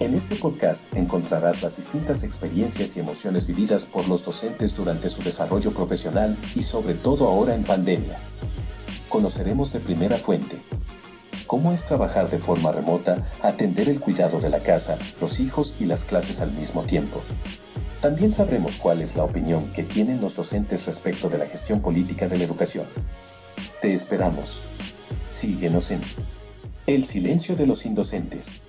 En este podcast encontrarás las distintas experiencias y emociones vividas por los docentes durante su desarrollo profesional y sobre todo ahora en pandemia. Conoceremos de primera fuente cómo es trabajar de forma remota, atender el cuidado de la casa, los hijos y las clases al mismo tiempo. También sabremos cuál es la opinión que tienen los docentes respecto de la gestión política de la educación. Te esperamos. Síguenos en El silencio de los indocentes.